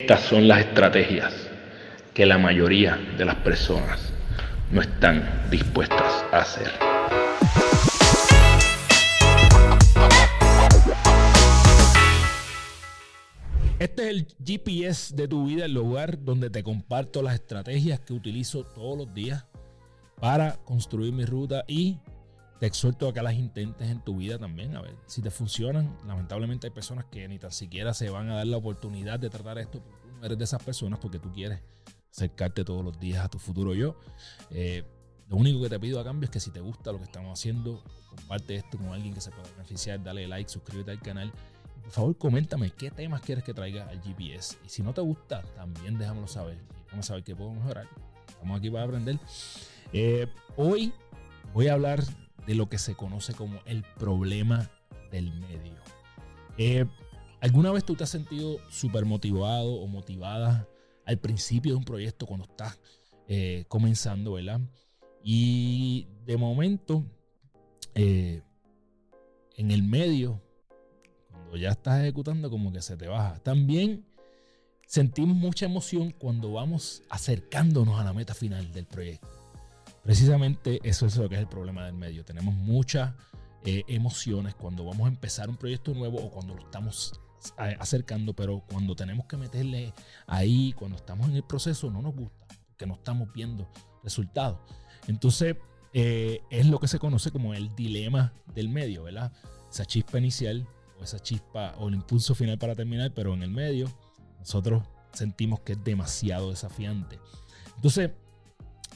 Estas son las estrategias que la mayoría de las personas no están dispuestas a hacer. Este es el GPS de tu vida, el lugar donde te comparto las estrategias que utilizo todos los días para construir mi ruta y te exhorto a que las intentes en tu vida también, a ver si te funcionan. Lamentablemente hay personas que ni tan siquiera se van a dar la oportunidad de tratar esto, tú no eres de esas personas porque tú quieres acercarte todos los días a tu futuro yo. Eh, lo único que te pido a cambio es que si te gusta lo que estamos haciendo, comparte esto con alguien que se pueda beneficiar, dale like, suscríbete al canal. Por favor, coméntame qué temas quieres que traiga al GPS. Y si no te gusta, también déjamelo saber. Déjame saber qué puedo mejorar. Estamos aquí para aprender. Eh, hoy voy a hablar de lo que se conoce como el problema del medio. Eh, ¿Alguna vez tú te has sentido súper motivado o motivada al principio de un proyecto cuando estás eh, comenzando, ¿verdad? Y de momento, eh, en el medio, cuando ya estás ejecutando, como que se te baja. También sentimos mucha emoción cuando vamos acercándonos a la meta final del proyecto. Precisamente eso es lo que es el problema del medio. Tenemos muchas eh, emociones cuando vamos a empezar un proyecto nuevo o cuando lo estamos acercando, pero cuando tenemos que meterle ahí, cuando estamos en el proceso, no nos gusta, porque no estamos viendo resultados. Entonces, eh, es lo que se conoce como el dilema del medio, ¿verdad? Esa chispa inicial o esa chispa o el impulso final para terminar, pero en el medio nosotros sentimos que es demasiado desafiante. Entonces,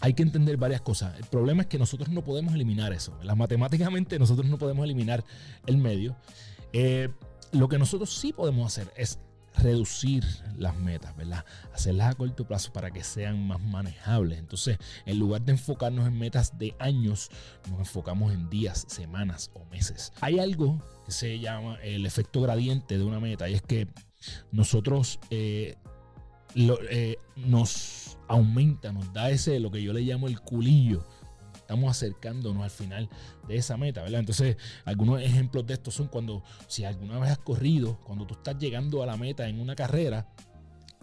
hay que entender varias cosas. El problema es que nosotros no podemos eliminar eso. Matemáticamente nosotros no podemos eliminar el medio. Eh, lo que nosotros sí podemos hacer es reducir las metas, ¿verdad? Hacerlas a corto plazo para que sean más manejables. Entonces, en lugar de enfocarnos en metas de años, nos enfocamos en días, semanas o meses. Hay algo que se llama el efecto gradiente de una meta y es que nosotros eh, eh, nos aumenta, nos da ese, lo que yo le llamo el culillo. Estamos acercándonos al final de esa meta, ¿verdad? Entonces, algunos ejemplos de esto son cuando, si alguna vez has corrido, cuando tú estás llegando a la meta en una carrera,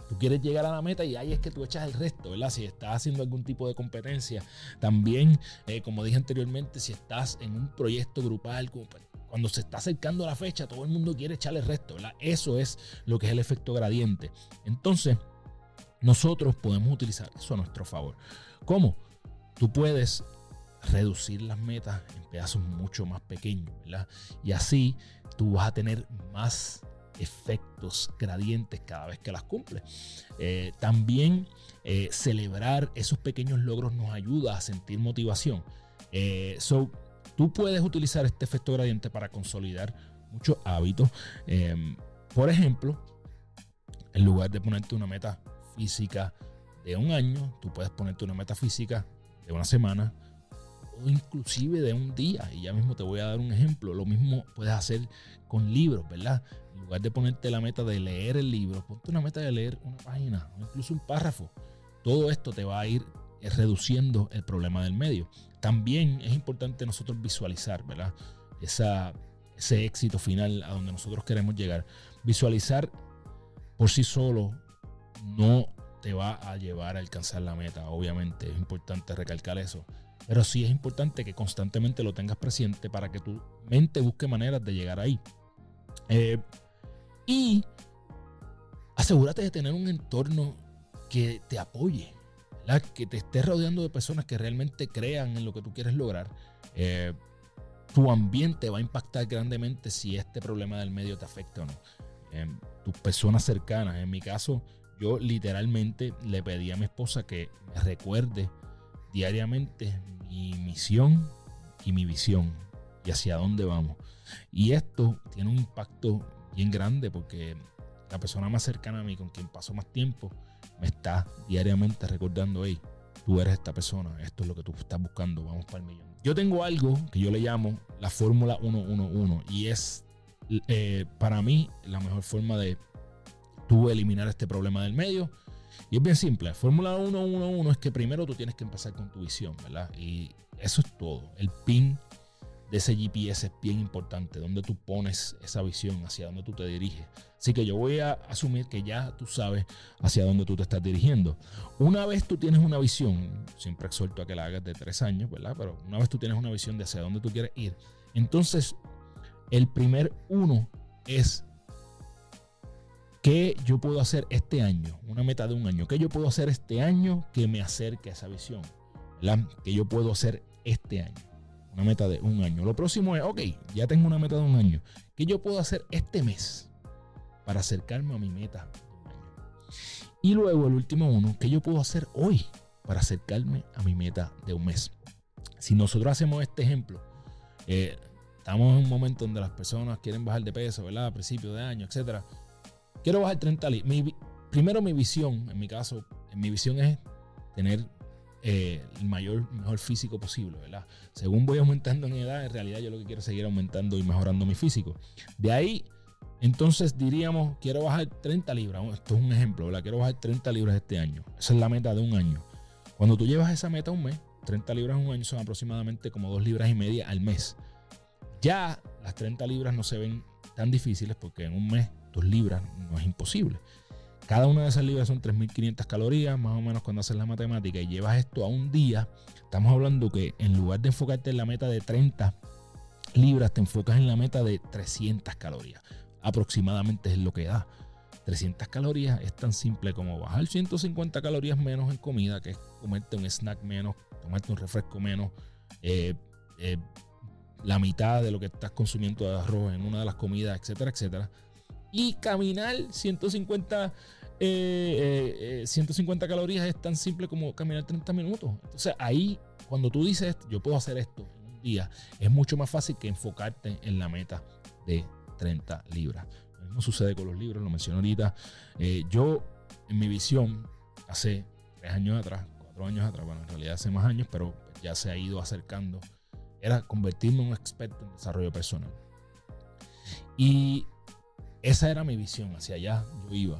tú quieres llegar a la meta y ahí es que tú echas el resto, ¿verdad? Si estás haciendo algún tipo de competencia, también, eh, como dije anteriormente, si estás en un proyecto grupal, cuando se está acercando la fecha, todo el mundo quiere echar el resto, ¿verdad? Eso es lo que es el efecto gradiente. Entonces, nosotros podemos utilizar eso a nuestro favor. ¿Cómo? Tú puedes reducir las metas en pedazos mucho más pequeños, ¿verdad? Y así tú vas a tener más efectos gradientes cada vez que las cumples. Eh, también eh, celebrar esos pequeños logros nos ayuda a sentir motivación. Eh, so, tú puedes utilizar este efecto gradiente para consolidar muchos hábitos. por ejemplo, en lugar de ponerte una meta física de un año, tú puedes ponerte una meta física de una semana o inclusive de un día. Y ya mismo te voy a dar un ejemplo. Lo mismo puedes hacer con libros, ¿verdad? En lugar de ponerte la meta de leer el libro, ponte una meta de leer una página o incluso un párrafo. Todo esto te va a ir eh, reduciendo el problema del medio. También es importante nosotros visualizar, ¿verdad? Esa, ese éxito final a donde nosotros queremos llegar. Visualizar por sí solo no te va a llevar a alcanzar la meta. Obviamente es importante recalcar eso. Pero sí es importante que constantemente lo tengas presente para que tu mente busque maneras de llegar ahí. Eh, y asegúrate de tener un entorno que te apoye, que te esté rodeando de personas que realmente crean en lo que tú quieres lograr. Eh, tu ambiente va a impactar grandemente si este problema del medio te afecta o no. Eh, tus personas cercanas, en mi caso, yo literalmente le pedí a mi esposa que me recuerde diariamente mi misión y mi visión y hacia dónde vamos. Y esto tiene un impacto bien grande porque la persona más cercana a mí, con quien paso más tiempo, me está diariamente recordando, hey, tú eres esta persona, esto es lo que tú estás buscando, vamos para el millón. Yo tengo algo que yo le llamo la fórmula 111 y es eh, para mí la mejor forma de tú eliminar este problema del medio. Y es bien simple. Fórmula 111 es que primero tú tienes que empezar con tu visión, ¿verdad? Y eso es todo. El pin de ese GPS es bien importante, donde tú pones esa visión, hacia dónde tú te diriges. Así que yo voy a asumir que ya tú sabes hacia dónde tú te estás dirigiendo. Una vez tú tienes una visión, siempre exhorto a que la hagas de tres años, ¿verdad? Pero una vez tú tienes una visión de hacia dónde tú quieres ir, entonces el primer uno es ¿Qué yo puedo hacer este año? Una meta de un año. ¿Qué yo puedo hacer este año que me acerque a esa visión? ¿Verdad? ¿Qué yo puedo hacer este año? Una meta de un año. Lo próximo es, ok, ya tengo una meta de un año. ¿Qué yo puedo hacer este mes para acercarme a mi meta? Y luego el último uno, ¿qué yo puedo hacer hoy para acercarme a mi meta de un mes? Si nosotros hacemos este ejemplo, eh, estamos en un momento donde las personas quieren bajar de peso, ¿verdad? A principios de año, etcétera Quiero bajar 30 libras. primero mi visión, en mi caso, en mi visión es tener eh, el mayor, mejor físico posible, ¿verdad? Según voy aumentando en edad, en realidad yo lo que quiero es seguir aumentando y mejorando mi físico. De ahí, entonces diríamos, quiero bajar 30 libras. Esto es un ejemplo, ¿verdad? Quiero bajar 30 libras este año. Esa es la meta de un año. Cuando tú llevas esa meta un mes, 30 libras en un año son aproximadamente como 2 libras y media al mes. Ya las 30 libras no se ven tan difíciles porque en un mes libras no es imposible. Cada una de esas libras son 3.500 calorías, más o menos cuando haces la matemática y llevas esto a un día, estamos hablando que en lugar de enfocarte en la meta de 30 libras, te enfocas en la meta de 300 calorías. Aproximadamente es lo que da. 300 calorías es tan simple como bajar 150 calorías menos en comida, que es comerte un snack menos, tomarte un refresco menos, eh, eh, la mitad de lo que estás consumiendo de arroz en una de las comidas, etcétera, etcétera y caminar 150, 150 eh, eh, calorías es tan simple como caminar 30 minutos. Entonces ahí, cuando tú dices, yo puedo hacer esto un día, es mucho más fácil que enfocarte en la meta de 30 libras. Lo mismo sucede con los libros, lo mencioné ahorita. Eh, yo, en mi visión, hace tres años atrás, cuatro años atrás, bueno, en realidad hace más años, pero ya se ha ido acercando, era convertirme en un experto en desarrollo personal. Y esa era mi visión, hacia allá yo iba.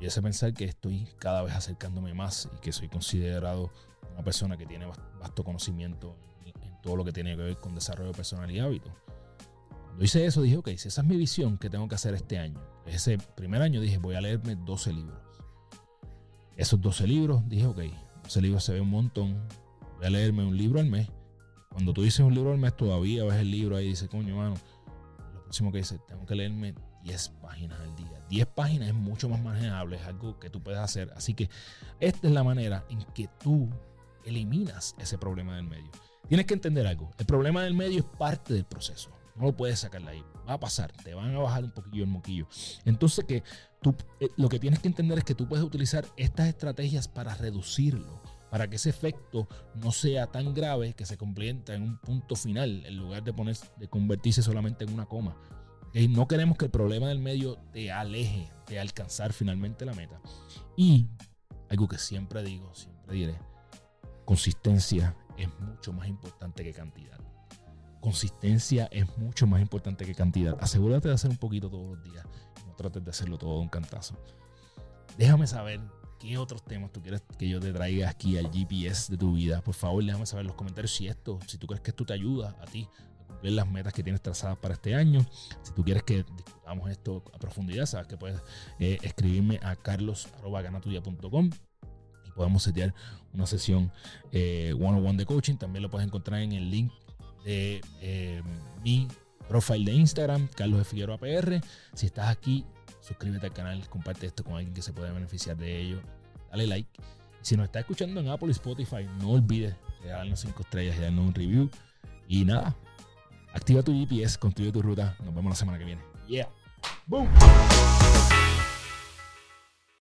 Me a pensar que estoy cada vez acercándome más y que soy considerado una persona que tiene vasto conocimiento en, todo lo que tiene que ver con desarrollo personal y hábitos. Cuando hice eso dije, ok, si esa es mi visión que tengo que hacer este año, ese primer año dije, voy a leerme 12 libros. Esos 12 libros, dije, ok, 12 libros se ve un montón, voy a leerme un libro al mes. Cuando tú dices un libro al mes, todavía ves el libro ahí y dices, coño, mano, próximo que dice, tengo que leerme 10 páginas al día. 10 páginas es mucho más manejable, es algo que tú puedes hacer. Así que esta es la manera en que tú eliminas ese problema del medio. Tienes que entender algo. El problema del medio es parte del proceso. No lo puedes sacar de ahí. Va a pasar. Te van a bajar un poquillo el moquillo. Entonces que tú, eh, lo que tienes que entender es que tú puedes utilizar estas estrategias para reducirlo para que ese efecto no sea tan grave que se convierta en un punto final en lugar de, poner, de convertirse solamente en una coma. No queremos que el problema del medio te aleje de alcanzar finalmente la meta. Y algo que siempre digo, siempre diré, consistencia es mucho más importante que cantidad. Consistencia es mucho más importante que cantidad. Asegúrate de hacer un poquito todos los días. No trates de hacerlo todo de un cantazo. Déjame saber ¿Qué otros temas tú quieres que yo te traiga aquí al GPS de tu vida? Por favor, déjame saber en los comentarios si esto, si tú crees que esto te ayuda a ti a cumplir las metas que tienes trazadas para este año. Si tú quieres que discutamos esto a profundidad, sabes que puedes eh, escribirme a carlos.ganatuya.com y podemos setear una sesión eh, one on one de coaching. También lo puedes encontrar en el link de eh, mi profile de Instagram, Carlos de Figueroa PR. Si estás aquí suscríbete al canal, comparte esto con alguien que se pueda beneficiar de ello, dale like. Si nos está escuchando en Apple y Spotify, no olvides de darnos 5 estrellas y darnos un review. Y nada, activa tu GPS, construye tu ruta. Nos vemos la semana que viene. Yeah. Boom.